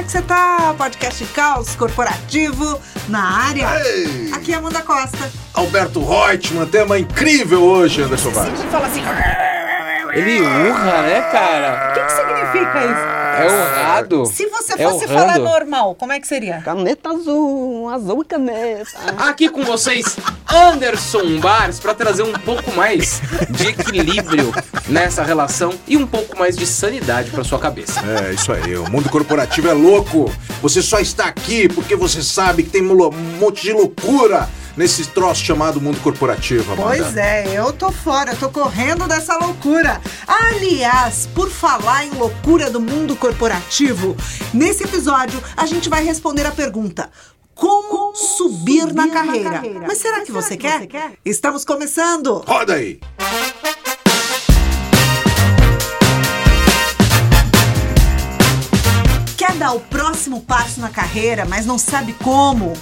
é que você tá? Podcast Caos Corporativo na área. Ei! Aqui é Amanda Costa. Alberto Reutemann, tema incrível hoje, Anderson Vaz. Você fala assim. Ele urra, né, cara? O que, que significa isso? É honrado. Se você É fosse honrando. falar normal, como é que seria? Caneta azul, azul e caneta. Aqui com vocês, Anderson Bars, pra trazer um pouco mais de equilíbrio nessa relação e um pouco mais de sanidade pra sua cabeça. É, isso aí. O mundo corporativo é louco. Você só está aqui porque você sabe que tem um um monte de loucura nesse troço chamado mundo corporativo, Amanda. Pois é, eu tô fora, eu tô correndo dessa loucura. Aliás, por falar em loucura do mundo corporativo, nesse episódio a gente vai responder a pergunta. Como, subir, na, carreira? Mas será que, você, quer? Estamos começando! Roda aí. Quer dar o próximo passo na carreira, mas não sabe como?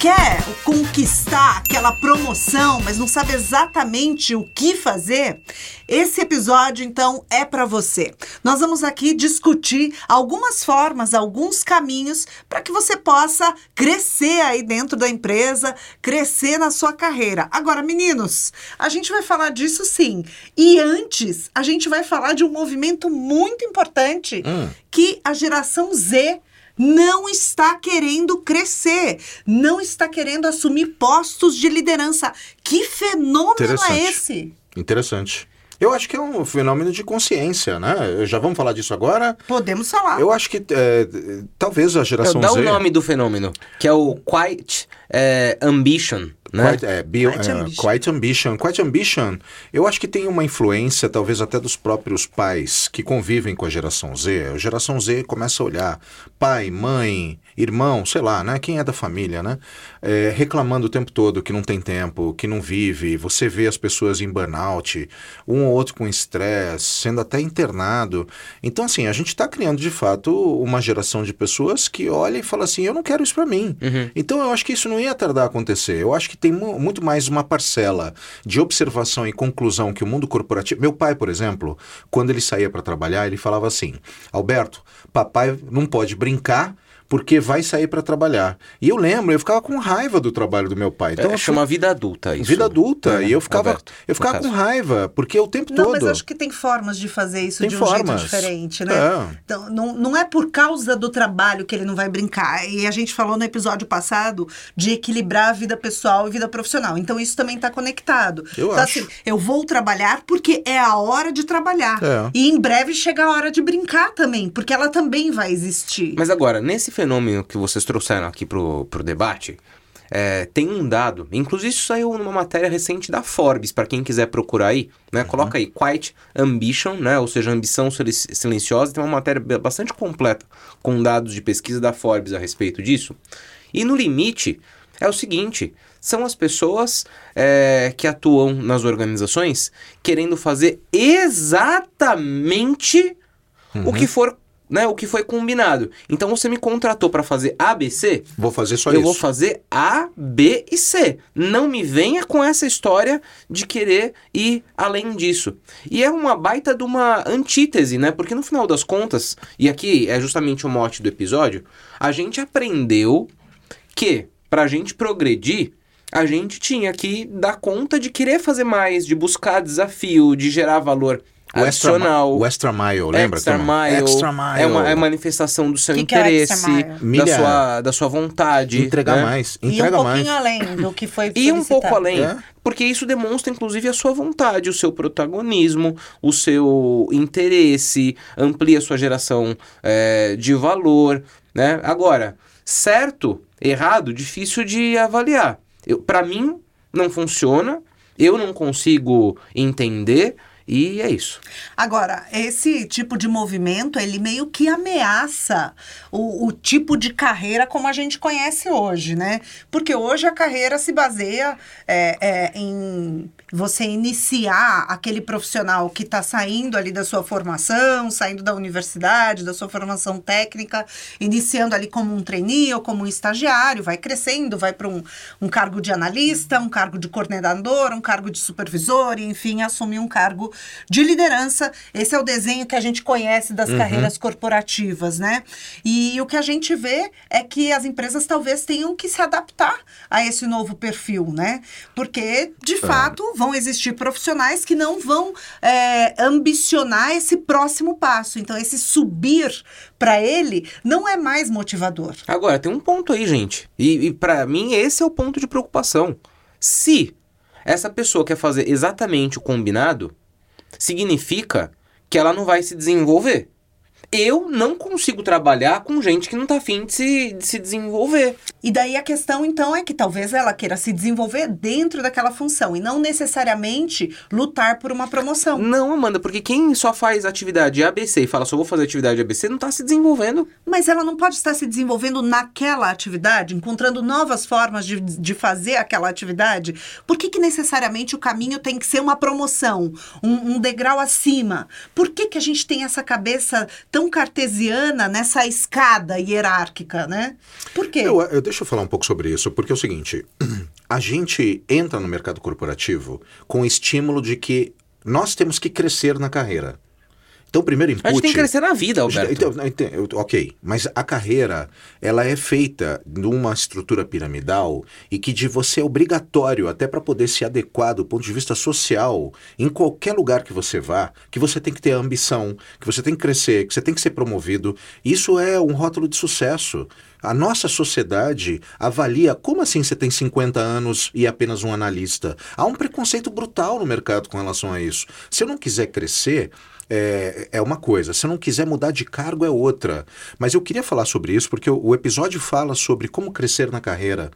Quer conquistar aquela promoção, mas não sabe exatamente o que fazer? Esse episódio, então, é para você. Nós vamos aqui discutir algumas formas, alguns caminhos para que você possa crescer aí dentro da empresa, crescer na sua carreira. Agora, meninos, a gente vai falar disso sim. E antes, a gente vai falar de um movimento muito importante que a geração Z não está querendo crescer, não está querendo assumir postos de liderança. Que fenômeno é esse? Interessante. Eu acho que é um fenômeno de consciência, né? Já vamos falar disso agora? Podemos falar. Eu acho que é, talvez a geração Dá Z... o nome do fenômeno, que é o Quiet é, Ambition, né? Quite, é, bio- Quite é, ambition. quite ambition. Quite ambition, eu acho que tem uma influência, talvez até dos próprios pais que convivem com a geração Z. A geração Z começa a olhar pai, mãe, irmão, sei lá, né? Quem é da família, né? É, reclamando o tempo todo que não tem tempo, que não vive. Você vê as pessoas em burnout, um ou outro com estresse, sendo até internado. Então, assim, a gente está criando de fato uma geração de pessoas que olha e fala assim: eu não quero isso para mim. Então, eu acho que isso não ia tardar a acontecer. Eu acho que tem mu- muito mais uma parcela de observação e conclusão que o mundo corporativo. Meu pai, por exemplo, quando ele saía para trabalhar, ele falava assim: Alberto, papai não pode brincar. Porque vai sair para trabalhar. E eu lembro, eu ficava com raiva do trabalho do meu pai. Então, É, eu chama vida adulta isso. vida adulta. É, e eu ficava, Alberto, eu ficava com raiva, porque o tempo Não, todo. mas acho que tem formas de fazer isso Tem de um formas. jeito diferente, né? É. Então, não, não é por causa do trabalho que ele não vai brincar. E a gente falou no episódio passado de equilibrar a vida pessoal e vida profissional. Então, isso também está conectado. Eu então, acho. assim, eu vou trabalhar porque é a hora de trabalhar. É. E em breve chega a hora de brincar também, porque ela também vai existir. Mas agora, nesse fenômeno que vocês trouxeram aqui pro, pro debate, é, tem um dado, inclusive isso saiu numa matéria recente da Forbes, para quem quiser procurar aí, né? Coloca aí Quiet Ambition, né? Ou seja, ambição silen- silenciosa, tem uma matéria ba- bastante completa com dados de pesquisa da Forbes a respeito disso. E no limite é o seguinte: são as pessoas é, que atuam nas organizações querendo fazer exatamente o que for, né, o que foi combinado. Então você me contratou para fazer ABC, Vou fazer só eu isso. vou fazer A, B e C. Não me venha com essa história de querer ir além disso. E é uma baita de uma antítese, né? Porque no final das contas, e aqui é justamente o mote do episódio, a gente aprendeu que pra gente progredir, a gente tinha que dar conta de querer fazer mais, de buscar desafio, de gerar valor O extra, adicional. o extra mile, lembra? Extra mile, Extra mile. É uma é manifestação do seu Que que é interesse, extra mile? da, sua, da sua vontade. Entregar né? mais. e um Entrega pouquinho mais. além do que foi E um pouco além. É. Porque isso demonstra, inclusive, a sua vontade, o seu protagonismo, o seu interesse, amplia a sua geração é, de valor, né? Agora, certo, errado, difícil de avaliar. Eu, para mim, não funciona, eu não consigo entender, e é isso. Agora, esse tipo de movimento, ele meio que ameaça o, o tipo de carreira como a gente conhece hoje, né? Porque hoje a carreira se baseia é, é, em você iniciar aquele profissional que está saindo ali da sua formação, saindo da universidade, da sua formação técnica, iniciando ali como um trainee ou como um estagiário, vai crescendo, vai para um, um cargo de analista, um cargo de coordenador, um cargo de supervisor, e, enfim, assumir um cargo de liderança. Esse é o desenho que a gente conhece das carreiras corporativas, né? E o que a gente vê é que as empresas talvez tenham que se adaptar a esse novo perfil, né? Porque, de fato, vão existir profissionais que não vão é, ambicionar esse próximo passo. Então, esse subir para ele não é mais motivador. Agora, tem um ponto aí, gente. E, e para mim, esse é o ponto de preocupação. Se essa pessoa quer fazer exatamente o combinado, significa que ela não vai se desenvolver. Eu não consigo trabalhar com gente que não tá afim de se, de se desenvolver. E daí a questão, então, é que talvez ela queira se desenvolver dentro daquela função e não necessariamente lutar por uma promoção. Não, Amanda, porque quem só faz atividade ABC e fala só vou fazer atividade ABC não tá se desenvolvendo. Mas ela não pode estar se desenvolvendo naquela atividade, encontrando novas formas de, de fazer aquela atividade? Por que, que necessariamente o caminho tem que ser uma promoção, um, um degrau acima? Por que, que a gente tem essa cabeça tão cartesiana nessa escada hierárquica, né? Por quê? Eu, eu- deixa eu falar um pouco sobre isso, porque é o seguinte: a gente entra no mercado corporativo com o estímulo de que nós temos que crescer na carreira. Então, primeiro input. A gente tem que crescer na vida, Alberto. Então, ente- eu- ok, mas a carreira ela é feita numa estrutura piramidal e que de você é obrigatório, até para poder se adequar do ponto de vista social, em qualquer lugar que você vá, que você tem que ter ambição, que você tem que crescer, que você tem que ser promovido. Isso é um rótulo de sucesso. A nossa sociedade avalia como assim você tem 50 anos e é apenas um analista. Há um preconceito brutal no mercado com relação a isso. Se eu não quiser crescer, é, é uma coisa. Se não quiser mudar de cargo, é outra. Mas eu queria falar sobre isso porque o, o episódio fala sobre como crescer na carreira.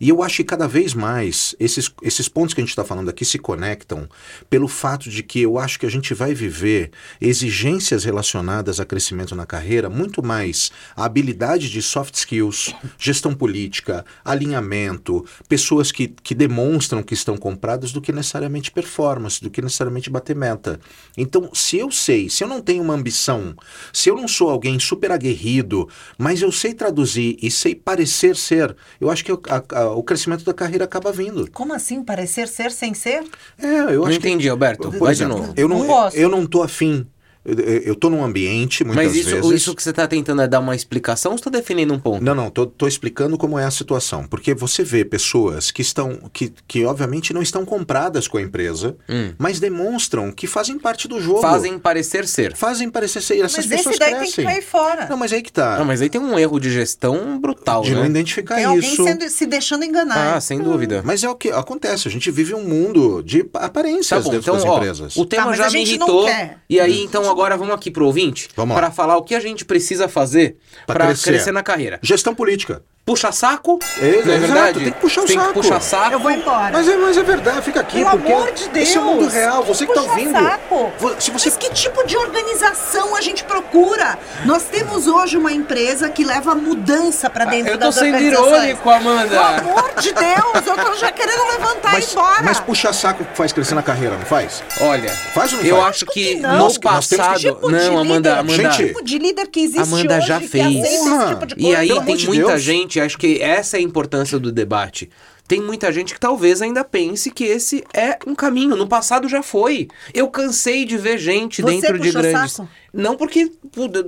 E eu acho que cada vez mais esses, esses pontos que a gente está falando aqui se conectam pelo fato de que eu acho que a gente vai viver exigências relacionadas a crescimento na carreira muito mais a habilidade de soft skills, gestão política, alinhamento, pessoas que, que demonstram que estão compradas do que necessariamente performance, do que necessariamente bater meta. Então, se eu sei, se eu não tenho uma ambição, se eu não sou alguém super aguerrido, mas eu sei traduzir e sei parecer ser, eu acho que eu- a- a- o crescimento da carreira acaba vindo. Como assim? Parecer ser sem ser? É, eu Não acho que- entendi, Alberto. Por Vai de novo. Eu não, eu não tô afim. Eu, tô num ambiente, muitas Mas isso, vezes. isso que você tá tentando é dar uma explicação ou você tá definindo um ponto? Não, não, tô, tô explicando como é a situação. Porque você vê pessoas que estão, que, que obviamente não estão compradas com a empresa, mas demonstram que fazem parte do jogo. Hum. Fazem parecer ser. Fazem parecer ser. Essas Mas pessoas esse daí tem que cair fora. Não, mas aí que tá. Não, mas aí tem um erro de gestão brutal, de não né? identificar Tem alguém isso. sendo- se deixando enganar. Ah, sem dúvida. Mas é o que acontece. A gente vive um mundo de Tá aparências bom, dentro então, das ó, empresas. o tema mas já a me não irritou. E aí, então, agora vamos aqui pro ouvinte para falar o que a gente precisa fazer para crescer. crescer. na carreira. Gestão política. Puxa saco, Exato, não é verdade? tem que puxar o tem saco. que puxar saco. Eu vou embora. Mas é, mas é verdade, fica aqui, Pelo porque amor de esse é o mundo Deus, real, você que tá puxa ouvindo. saco. Se você Mas que tipo de organização a gente procura? Nós temos hoje uma empresa que leva mudança para dentro Ah, Eu tô das sendo organizações. irônico, Amanda. Pelo amor de Deus, eu tô já querendo levantar mas, e ir embora. mas puxar saco faz crescer na carreira, não faz? Olha, Faz ou não eu faz? acho que, que não. no passado. tipo não, Amanda, líder, Amanda. Gente, tipo de líder que existe Amanda hoje já que fez. tipo de E aí Pelo tem muita Deus. Gente, acho que essa é a importância do debate. Tem muita gente que talvez ainda pense que esse é um caminho. No passado já foi. Eu cansei de ver gente Você dentro de grandes. saco? Não porque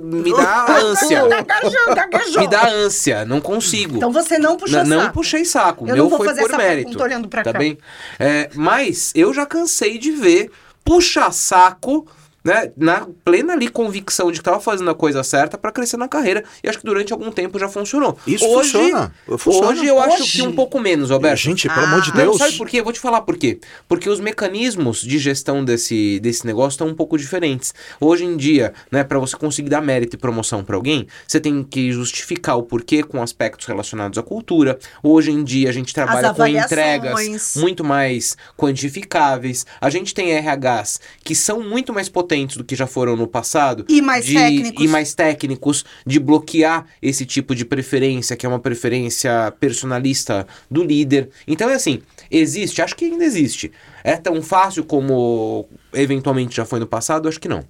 me dá ânsia. Gaguejou, gaguejou. me dá ânsia, não consigo. Então você não puxou não saco. puxei saco. Eu Meu não vou foi fazer por essa mérito. pergunta olhando pra tá cá. bem? É, mas eu já cansei de ver puxa saco. Né, na plena ali convicção de que estava fazendo a coisa certa para crescer na carreira e acho que durante algum tempo já funcionou. Isso hoje, funciona, funciona. Hoje eu acho Hoje? que um pouco menos, Alberto. Gente, pelo amor de Ah. Não, Deus. sabe por quê? Eu vou te falar por quê. Porque os mecanismos de gestão desse, desse negócio estão um pouco diferentes. Hoje em dia, né, para você conseguir dar mérito e promoção para alguém, você tem que justificar o porquê com aspectos relacionados à cultura. Hoje em dia a gente trabalha com entregas muito mais quantificáveis. A gente tem RHs que são muito mais potentes do que já foram no passado. E mais de- técnicos. E mais técnicos de bloquear esse tipo de preferência, que é uma preferência personalista do líder. Então é assim, existe, acho que ainda existe. É tão fácil como eventualmente já foi no passado? Acho que não.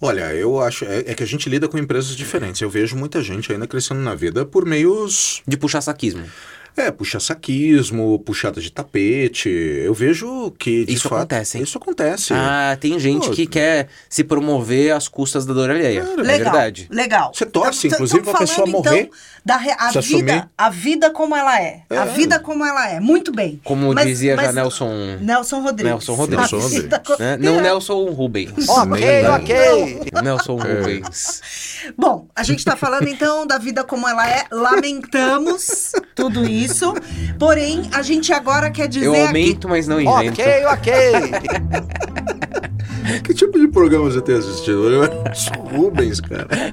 Olha, eu acho é, é que a gente lida com empresas diferentes. Eu vejo muita gente ainda crescendo na vida por meios De puxar saquismo. É, puxa-saquismo, puxada de tapete. Eu vejo que. de Isso fato, acontece, hein? Isso acontece. Ah, tem gente Pô, que quer se promover às custas da dor alheia. É Legal, verdade. legal. Você torce, tam- inclusive, tamo pra pessoa falando, morrer, Então, da re- a vida, assumir. a vida como ela é. A É. vida como ela é. Muito bem. Como Mas- dizia já mas- Nelson. Nelson Rodrigues. Nelson Rodrigues. A Nelson co- né? Não É. Nelson Rubens. Ok, ok. Nelson É. Rubens. Bom, a gente tá falando então da vida como ela é. Lamentamos tudo isso. Porém, a gente agora quer dizer Eu aqui aumento, mas não invento. Ok, ok. Que tipo de programa você tem assistido? Eu Rubens, cara.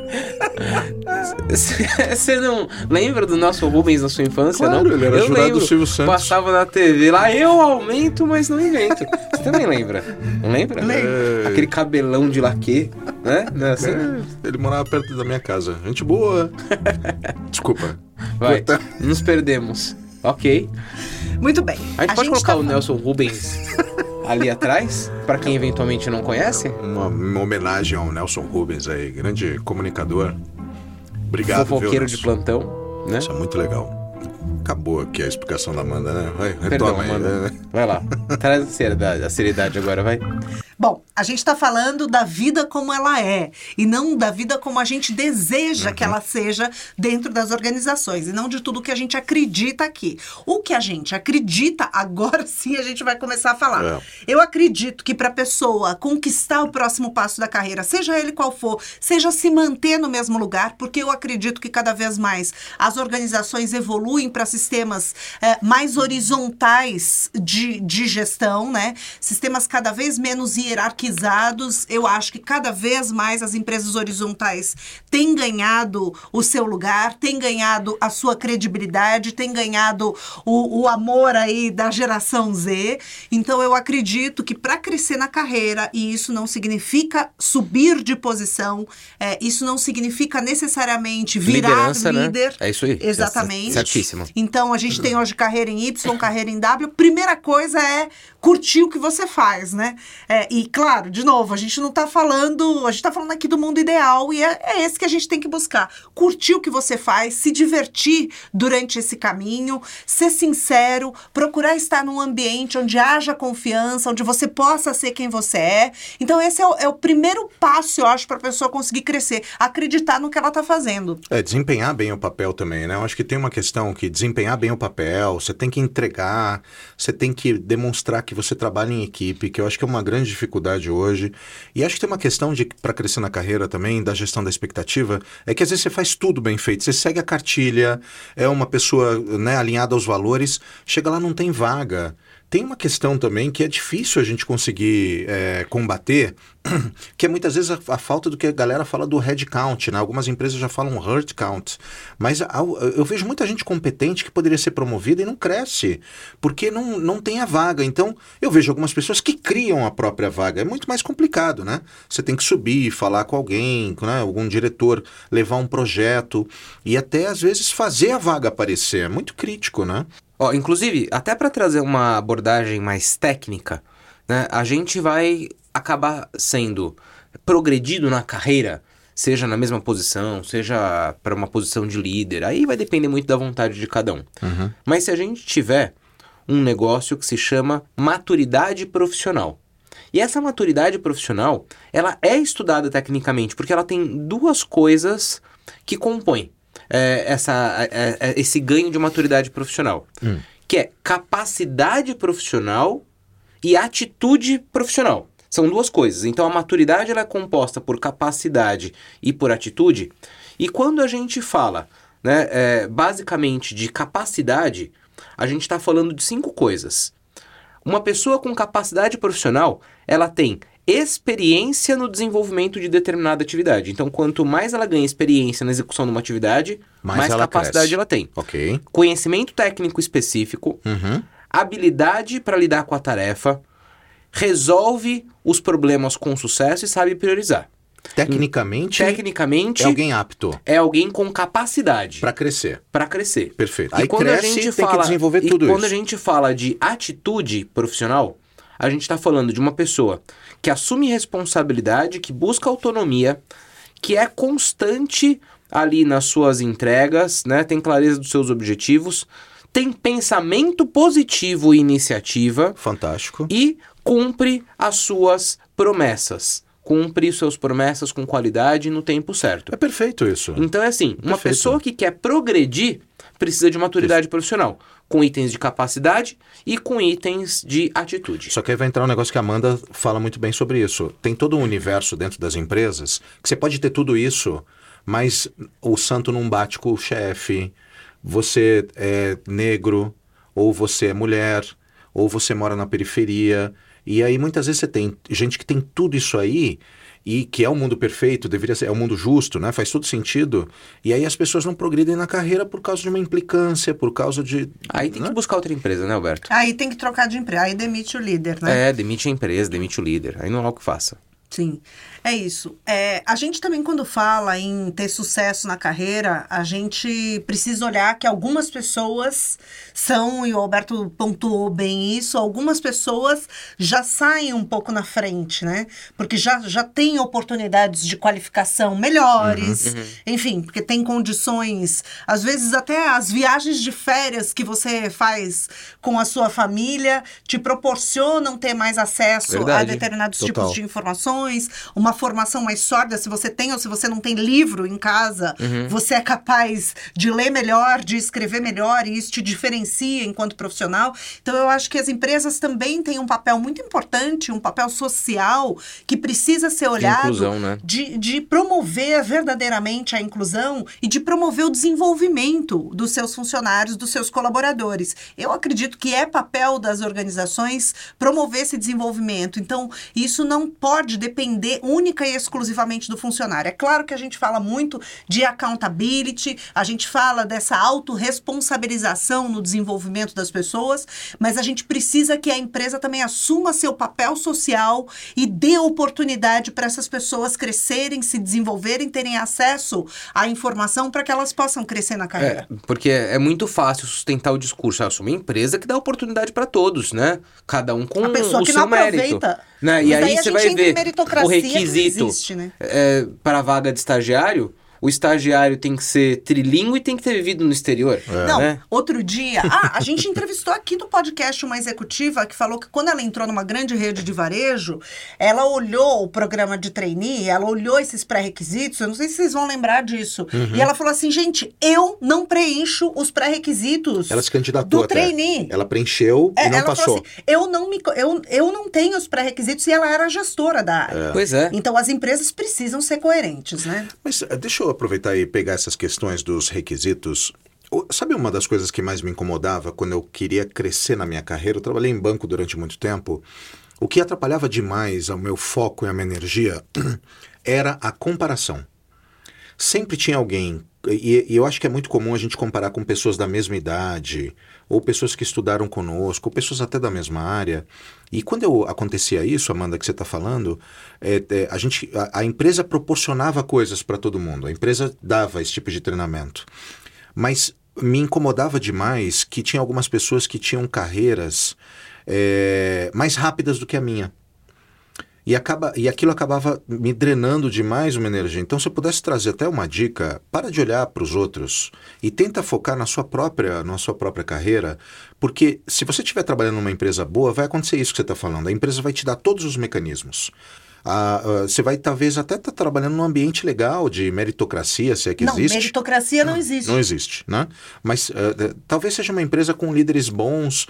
Você não lembra do nosso Rubens na sua infância, Claro, não? ele era eu jurado lembro. do Silvio Santos. Passava na TV lá, eu aumento, mas não invento. Você também lembra? Não lembra? Lembro. Aquele cabelão de laque, né? Não é assim? É, ele morava perto da minha casa. Gente boa. Desculpa. Vai, Corta. nos perdemos. Ok. Muito bem. A gente pode colocar tá o Nelson Rubens ali atrás, pra quem eventualmente não conhece? Uma, uma homenagem ao Nelson Rubens aí, grande comunicador. Obrigado, viu, Fofoqueiro de Nelson? plantão, né? Isso é muito legal. Acabou aqui a explicação da Amanda, né? Vai, Perdão, retoma aí. mano. né? Vai lá. Traz a seriedade, a seriedade agora, vai. Bom, a gente está falando da vida como ela é e não da vida como a gente deseja Uhum. que ela seja dentro das organizações e não de tudo que a gente acredita aqui. O que a gente acredita, agora sim a gente vai começar a falar. É. Eu acredito que para a pessoa conquistar o próximo passo da carreira, seja ele qual for, seja se manter no mesmo lugar, porque eu acredito que cada vez mais as organizações evoluem para sistemas eh, mais horizontais de, de gestão, né? Sistemas cada vez menos hierarquizados. Eu acho que cada vez mais as empresas horizontais têm ganhado o seu lugar, têm ganhado a sua credibilidade, têm ganhado o, o amor aí da geração Z. Então eu acredito que para crescer na carreira, e isso não significa subir de posição, é, isso não significa necessariamente virar Liderança, né? líder. É isso aí. Exatamente. Certíssimo. Então a gente tem hoje carreira em Y, carreira em W. Primeira coisa é curtir o que você faz, né? É, e claro, de novo, a gente não tá falando, a gente tá falando aqui do mundo ideal e é, é esse que a gente tem que buscar. Curtir o que você faz, se divertir durante esse caminho, ser sincero, procurar estar num ambiente onde haja confiança, onde você possa ser quem você é. Então esse é o, é o primeiro passo, eu acho, para a pessoa conseguir crescer, acreditar no que ela tá fazendo. É, desempenhar bem o papel também, né? Eu acho que tem uma questão que desempenhar bem o papel, você tem que entregar, você tem que demonstrar que você trabalha em equipe, que eu acho que é uma grande dificuldade hoje. E acho que tem uma questão de, para crescer na carreira também, da gestão da expectativa, é que às vezes você faz tudo bem feito, você segue a cartilha, é uma pessoa né, alinhada aos valores, chega lá não tem vaga. Tem uma questão também que é difícil a gente conseguir é, combater, que é muitas vezes a, a falta do que a galera fala do head count, né? Algumas empresas já falam hurt count, mas a- eu vejo muita gente competente que poderia ser promovida e não cresce, porque não, não tem a vaga. Então, eu vejo algumas pessoas que criam a própria vaga. É muito mais complicado, né? Você tem que subir, falar com alguém, né? algum diretor, levar um projeto e até às vezes fazer a vaga aparecer. É muito crítico, né? Ó, inclusive, até para trazer uma abordagem mais técnica, né, a gente vai acabar sendo progredido na carreira, seja na mesma posição, seja para uma posição de líder, aí vai depender muito da vontade de cada um. Mas se a gente tiver um negócio que se chama maturidade profissional. E essa maturidade profissional, ela é estudada tecnicamente, porque ela tem duas coisas que compõem é, essa, é, é, esse ganho de maturidade profissional. Que é capacidade profissional e atitude profissional. São duas coisas. Então a maturidade ela é composta por capacidade e por atitude. E quando a gente fala, né, é, basicamente de capacidade, a gente está falando de cinco coisas. Uma pessoa com capacidade profissional, ela tem experiência no desenvolvimento de determinada atividade. Então, quanto mais ela ganha experiência na execução de uma atividade, Mais mais, ela capacidade cresce. ela tem. Ok. Conhecimento técnico específico, Uhum. habilidade para lidar com a tarefa, resolve os problemas com sucesso e sabe priorizar. Tecnicamente, Tecnicamente, é alguém apto é alguém com capacidade para crescer. para crescer. Perfeito. E Aí quando cresce, a gente tem fala, que desenvolver e tudo quando isso. a gente fala de atitude profissional, a gente está falando de uma pessoa que assume responsabilidade, que busca autonomia, que é constante ali nas suas entregas, né? Tem clareza dos seus objetivos, tem pensamento positivo e iniciativa Fantástico. e cumpre as suas promessas. Cumpre suas promessas com qualidade no tempo certo. É perfeito isso. Então é assim, uma Perfeito. pessoa que quer progredir precisa de maturidade profissional, com itens de capacidade e com itens de atitude. Só que aí vai entrar um negócio que a Amanda fala muito bem sobre isso. Tem todo um universo dentro das empresas que você pode ter tudo isso, mas o santo não bate com o chefe. Você é negro, ou você é mulher, ou você mora na periferia. E aí muitas vezes você tem gente que tem tudo isso aí e que é o mundo perfeito, deveria ser, é o mundo justo, né? Faz todo sentido. E aí as pessoas não progridem na carreira por causa de uma implicância, por causa de. Aí tem né? que buscar outra empresa, né, Alberto? Aí tem que trocar de emprego, aí demite o líder, né? É, demite a empresa, demite o líder. Aí não há o que faça. Sim, é isso. É, a gente também, quando fala em ter sucesso na carreira, a gente precisa olhar que algumas pessoas são, e o Alberto pontuou bem isso, algumas pessoas já saem um pouco na frente, né? Porque já, já têm oportunidades de qualificação melhores, enfim, porque tem condições, às vezes até as viagens de férias que você faz com a sua família te proporcionam ter mais acesso a Verdade. determinados Total. tipos de informações, uma formação mais sólida, se você tem ou se você não tem livro em casa, você é capaz de ler melhor, de escrever melhor, e isso te diferencia enquanto profissional. Então, eu acho que as empresas também têm um papel muito importante, um papel social, que precisa ser olhado inclusão, né? de, de promover verdadeiramente a inclusão e de promover o desenvolvimento dos seus funcionários, dos seus colaboradores. Eu acredito que é papel das organizações promover esse desenvolvimento. Então, isso não pode depender única e exclusivamente do funcionário. É claro que a gente fala muito de accountability, a gente fala dessa autorresponsabilização no desenvolvimento das pessoas, mas a gente precisa que a empresa também assuma seu papel social e dê oportunidade para essas pessoas crescerem, se desenvolverem, terem acesso à informação para que elas possam crescer na carreira. É, porque é muito fácil sustentar o discurso. Ah, eu sou uma empresa que dá oportunidade para todos, né? Cada um com A pessoa o que seu não mérito. aproveita. Né? E aí a você gente vai ver meritocracia o requisito existe, né? é, para a vaga de estagiário. O estagiário tem que ser trilingue e tem que ter vivido no exterior. Não, né? outro dia. Ah, a gente entrevistou aqui no podcast uma executiva que falou que quando ela entrou numa grande rede de varejo, ela olhou o programa de trainee, ela olhou esses pré-requisitos, eu não sei se vocês vão lembrar disso. Uhum. E ela falou assim: gente, eu não preencho os pré-requisitos. Ela se candidatou do até. trainee. Ela preencheu É, e não ela passou. falou assim: eu não, me, eu, eu não tenho os pré-requisitos e ela era gestora da área. Pois é. Então as empresas precisam ser coerentes, né? Mas eh, deixa eu aproveitar e pegar essas questões dos requisitos. Sabe uma das coisas que mais me incomodava quando eu queria crescer na minha carreira? Eu trabalhei em banco durante muito tempo. O que atrapalhava demais ao meu foco e à minha energia era a comparação. Sempre tinha alguém, e, e eu acho que é muito comum a gente comparar com pessoas da mesma idade, ou pessoas que estudaram conosco, ou pessoas até da mesma área. E quando eu, acontecia isso, Amanda, que você está falando, é, é, a, gente, a, a empresa proporcionava coisas para todo mundo, a empresa dava esse tipo de treinamento. Mas me incomodava demais que tinha algumas pessoas que tinham carreiras é, mais rápidas do que a minha. E, acaba, e aquilo acabava me drenando demais uma energia. Então, se eu pudesse trazer até uma dica, para de olhar para os outros e tenta focar na sua própria, na sua própria carreira, porque se você estiver trabalhando numa empresa boa, vai acontecer isso que você está falando. A empresa vai te dar todos os mecanismos. Ah, ah, você vai talvez até estar trabalhando num ambiente legal de meritocracia, se é que não, existe. meritocracia não existe. Não existe, né? Mas eh, talvez seja uma empresa com líderes bons,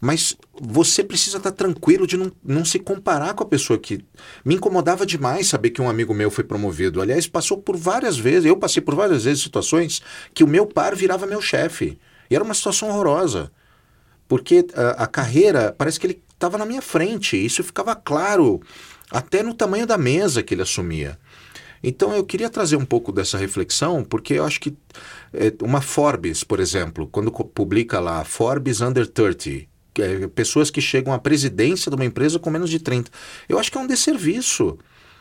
mas você precisa estar tranquilo de não, não se comparar com a pessoa que. Me incomodava demais saber que um amigo meu foi promovido. Aliás, passou por várias vezes, eu passei por várias vezes situações que o meu par virava meu chefe. E era uma situação horrorosa. Porque a, a carreira, parece que ele estava na minha frente. Isso ficava claro até no tamanho da mesa que ele assumia. Então eu queria trazer um pouco dessa reflexão, porque eu acho que é, uma Forbes, por exemplo, quando publica lá Forbes Under 30, que é, pessoas que chegam à presidência de uma empresa com menos de 30, eu acho que é um desserviço.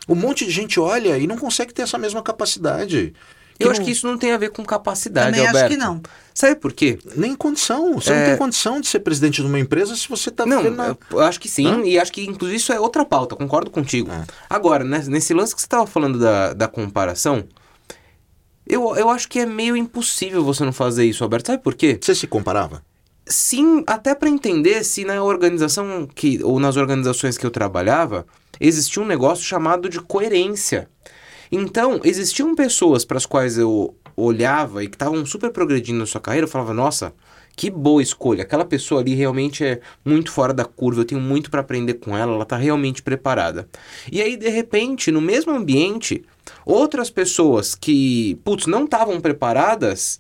Um monte de gente olha e não consegue ter essa mesma capacidade. Eu não- acho que isso não tem a ver com capacidade, Também acho Alberto. que não. Sabe por quê? Nem condição. Você não É. tem condição de ser presidente de uma empresa se você está Não, vivendo na... eu- eu acho que sim, Hã? e acho que inclusive isso é outra pauta, concordo contigo. É. Agora, né, nesse lance que você estava falando da, da comparação, eu, eu acho que é meio impossível você não fazer isso, Alberto. Sabe por quê? Você se comparava? Sim, até para entender se na organização que ou nas organizações que eu trabalhava existia um negócio chamado de coerência. Então, existiam pessoas para as quais eu olhava e que estavam super progredindo na sua carreira, eu falava, nossa, que boa escolha. Aquela pessoa ali realmente é muito fora da curva, eu tenho muito para aprender com ela, ela está realmente preparada. E aí, de repente, no mesmo ambiente, outras pessoas que, putz, não estavam preparadas,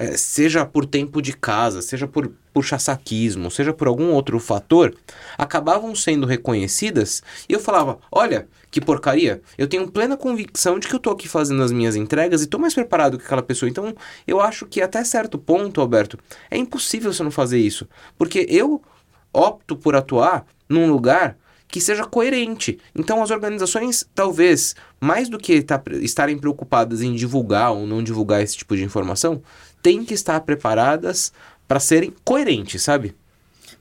é, seja por tempo de casa, seja por puxa-saquismo, seja por algum outro fator, acabavam sendo reconhecidas e eu falava: olha, que porcaria, eu tenho plena convicção de que eu estou aqui fazendo as minhas entregas e estou mais preparado que aquela pessoa. Então, eu acho que até certo ponto, Alberto, é impossível você não fazer isso, porque eu opto por atuar num lugar que seja coerente. Então, as organizações, talvez, mais do que tá, estarem preocupadas em divulgar ou não divulgar esse tipo de informação, têm que estar preparadas para serem coerentes, sabe?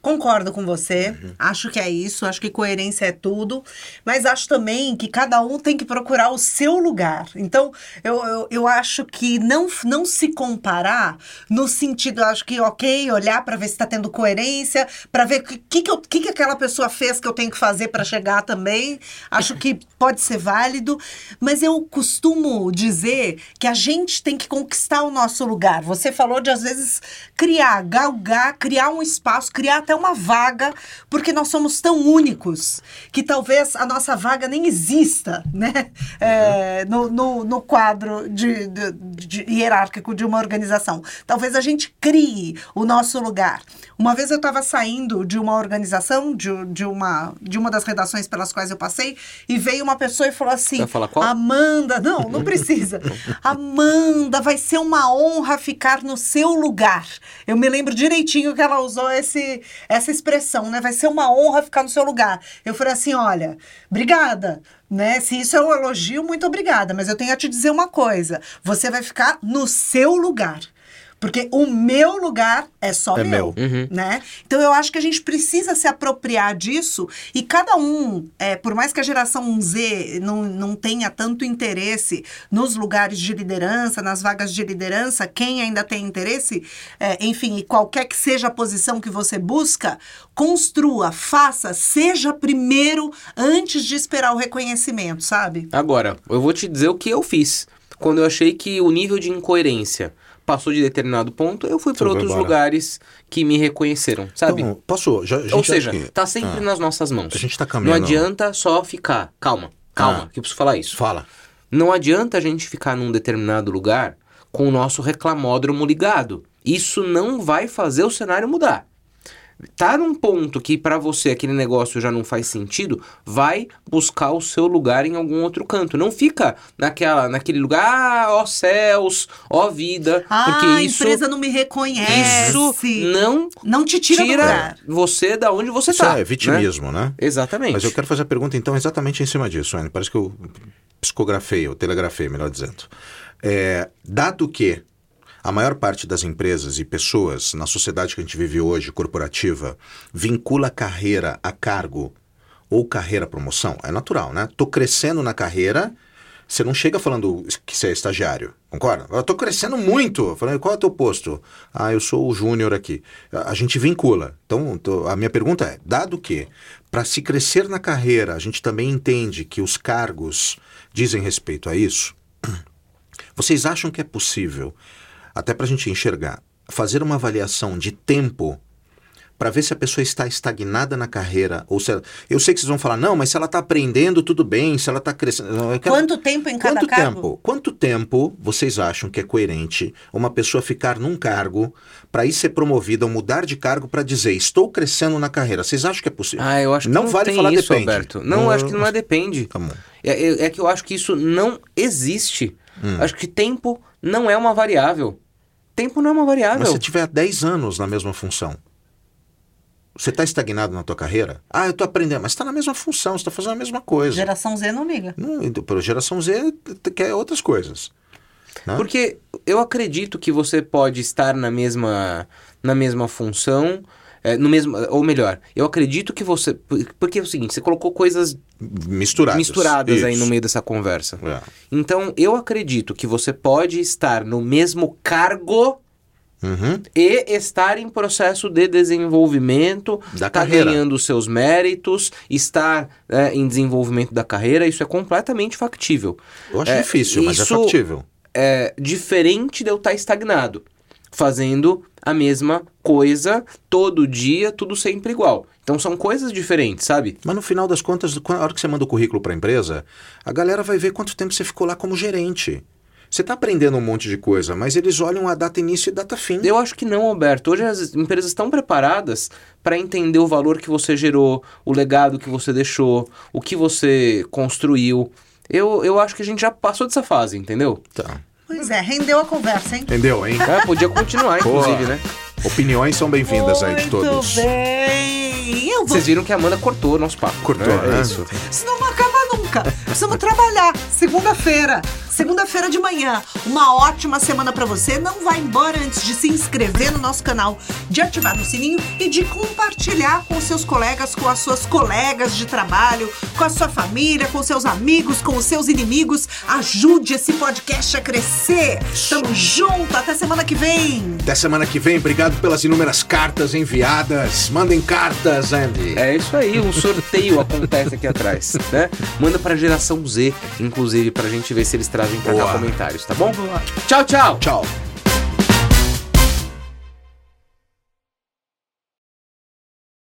Concordo com você. Uhum. Acho que é isso. Acho que coerência é tudo. Mas acho também que cada um tem que procurar o seu lugar. Então, eu, eu, eu acho que não, não se comparar no sentido, acho que, ok, olhar para ver se está tendo coerência, para ver o que, que, que, eu- que, que aquela pessoa fez que eu tenho que fazer para chegar também. Acho que pode ser válido. Mas eu costumo dizer que a gente tem que conquistar o nosso lugar. Você falou de, às vezes, criar, galgar, criar um espaço, criar até uma vaga, porque nós somos tão únicos que talvez a nossa vaga nem exista, né? É, no, no, no quadro de, de- de hierárquico de uma organização. Talvez a gente crie o nosso lugar. Uma vez eu estava saindo de uma organização, de, de, uma, de uma das redações pelas quais eu passei, e veio uma pessoa e falou assim: Vai falar qual? Amanda, não, não precisa. Amanda, vai ser uma honra ficar no seu lugar. Eu me lembro direitinho que ela usou esse, essa expressão, né? Vai ser uma honra ficar no seu lugar. Eu falei assim: olha, obrigada. Né? Se isso é um elogio, muito obrigada. Mas eu tenho a te dizer uma coisa: você vai ficar no seu lugar. Porque o meu lugar é só É meu, né? Então eu acho que a gente precisa se apropriar disso e cada um, é, por mais que a geração Z não, não tenha tanto interesse nos lugares de liderança, nas vagas de liderança, quem ainda tem interesse, é, enfim, e qualquer que seja a posição que você busca, construa, faça, seja primeiro antes de esperar o reconhecimento, sabe? Agora, eu vou te dizer o que eu fiz. Quando eu achei que o nível de incoerência passou de determinado ponto, eu fui para outros embora. lugares que me reconheceram, sabe? Então, posso? Já, Ou seja, aqui- tá sempre Ah, nas nossas mãos. A gente tá Não caminhando. adianta só ficar. Calma, calma, Ah. que eu preciso falar isso. Fala. Não adianta a gente ficar num determinado lugar com o nosso reclamódromo ligado. Isso não vai fazer o cenário mudar. Tá num ponto que pra você aquele negócio já não faz sentido, vai buscar o seu lugar em algum outro canto. Não fica naquela, naquele lugar, ah, ó céus, ó vida, Ah, porque a isso empresa não me reconhece. isso não não te tira, do tira lugar. você da onde você Isso tá. é vitimismo, né? Exatamente. Mas eu quero fazer a pergunta, então, exatamente em cima disso, Anne. Parece que eu psicografei, ou telegrafei, melhor dizendo. É, dado que a maior parte das empresas e pessoas na sociedade que a gente vive hoje, corporativa, vincula carreira a cargo ou carreira promoção, é natural, né? Tô crescendo na carreira, você não chega falando que você é estagiário, concorda? Eu tô crescendo muito. Falando, qual é o teu posto? Ah, eu sou o júnior aqui. A a gente vincula. Então, tô- a minha pergunta é: dado que para se crescer na carreira, a gente também entende que os cargos dizem respeito a isso, vocês acham que é possível, até para a gente enxergar, fazer uma avaliação de tempo para ver se a pessoa está estagnada na carreira ou se ela... eu sei que vocês vão falar não, mas se ela está aprendendo tudo bem, se ela está crescendo, quero- Quanto tempo em cada Quanto cargo? tempo? Quanto tempo vocês acham que é coerente uma pessoa ficar num cargo para ir ser promovida ou mudar de cargo para dizer estou crescendo na carreira? Vocês acham que é possível? Ah, eu acho que não, não, vale tem falar isso, depende. Alberto. Não, acho que não é depende. Tá. É, é- é que eu acho que isso não existe. Hum. Acho que tempo não é uma variável. Tempo não é uma variável. Mas se você tiver 10 anos na mesma função, você está estagnado na tua carreira? Ah, eu estou aprendendo, mas está na mesma função, você está fazendo a mesma coisa. Geração Z não liga. Não, então, geração Z quer outras coisas. né? Porque eu acredito que você pode estar na mesma, na mesma função, é, no mesmo, ou melhor, eu acredito que você, porque é o seguinte, você colocou coisas Misturadas. misturadas aí Isso. no meio dessa conversa. É. Então, eu acredito que você pode estar no mesmo cargo Uhum. e estar em processo de desenvolvimento, Da tá carreira. ganhando seus méritos, estar né, em desenvolvimento da carreira, isso é completamente factível. Eu acho É, difícil, mas é factível. É diferente de eu estar estagnado, fazendo a mesma coisa todo dia, tudo sempre igual. Então são coisas diferentes, sabe? Mas no final das contas, quando- a hora que você manda o currículo para a empresa, a galera vai ver quanto tempo você ficou lá como gerente. Você está aprendendo um monte de coisa, mas eles olham a data início e data fim. Eu acho que não, Alberto. Hoje as empresas estão preparadas para entender o valor que você gerou, o legado que você deixou, o que você construiu. Eu, eu acho que a gente já passou dessa fase, entendeu? Tá. Pois é, rendeu a conversa, hein? Entendeu, hein? É, podia continuar, inclusive, né? Opiniões são bem-vindas aí de todos. Muito bem. Eu vou Vocês viram que a Amanda cortou o nosso papo. Cortou, né? né? É isso. Senão não acaba nunca. Precisamos trabalhar. Segunda-feira. Segunda-feira de manhã. Uma ótima semana pra você. Não vai embora antes de se inscrever no nosso canal, de ativar no sininho e de compartilhar com seus colegas, com as suas colegas de trabalho, com a sua família, com seus amigos, com os seus inimigos. Ajude esse podcast a crescer. Tamo junto. Até semana que vem. Até semana que vem, obrigado pelas inúmeras cartas enviadas. Mandem cartas, Andy. É isso aí, um sorteio acontece aqui atrás, né? Manda pra geração Z, inclusive, pra gente ver se eles trazem cá Boa. comentários, tá bom? Tchau, tchau! Tchau.